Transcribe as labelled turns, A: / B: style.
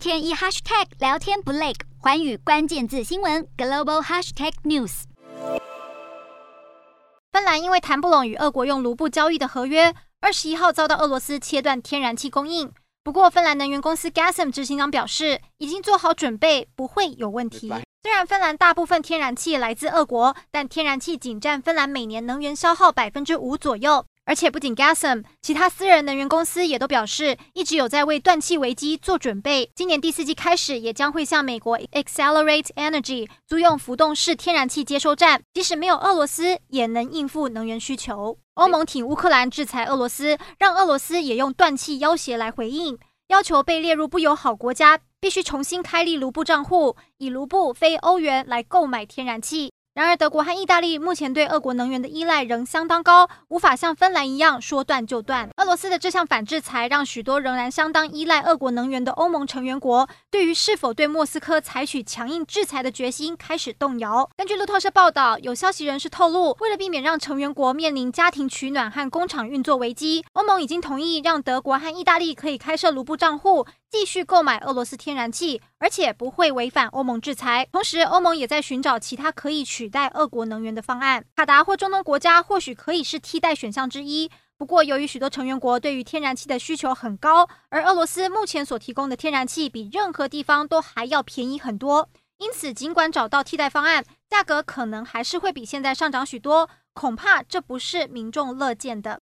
A: 天一 hashtag 聊天不累，寰宇关键字新闻 global hashtag news。
B: 芬兰因为谈不拢与俄国用卢布交易的合约，二十一号遭到俄罗斯切断天然气供应。不过，芬兰能源公司 Gasum 执行长表示，已经做好准备，不会有问题。虽然芬兰大部分天然气来自俄国，但天然气仅占芬兰每年能源消耗百分之五左右。而且不仅 Gasum，其他私人能源公司也都表示，一直有在为断气危机做准备。今年第四季开始，也将会向美国 Accelerate Energy 租用浮动式天然气接收站，即使没有俄罗斯，也能应付能源需求。欧盟挺乌克兰制裁俄罗斯，让俄罗斯也用断气要挟来回应，要求被列入不友好国家必须重新开立卢布账户，以卢布非欧元来购买天然气。然而，德国和意大利目前对俄国能源的依赖仍相当高，无法像芬兰一样说断就断。俄罗斯的这项反制裁让许多仍然相当依赖俄国能源的欧盟成员国，对于是否对莫斯科采取强硬制裁的决心开始动摇。根据路透社报道，有消息人士透露，为了避免让成员国面临家庭取暖和工厂运作危机，欧盟已经同意让德国和意大利可以开设卢布账户。继续购买俄罗斯天然气，而且不会违反欧盟制裁。同时，欧盟也在寻找其他可以取取代俄国能源的方案。卡达或中东国家或许可以是替代选项之一。不过，由于许多成员国对于天然气的需求很高，而俄罗斯目前所提供的天然气比任何地方都还要便宜很多，因此尽管找到替代方案，价格可能还是会比现在上涨许多。恐怕这不是民众乐见的。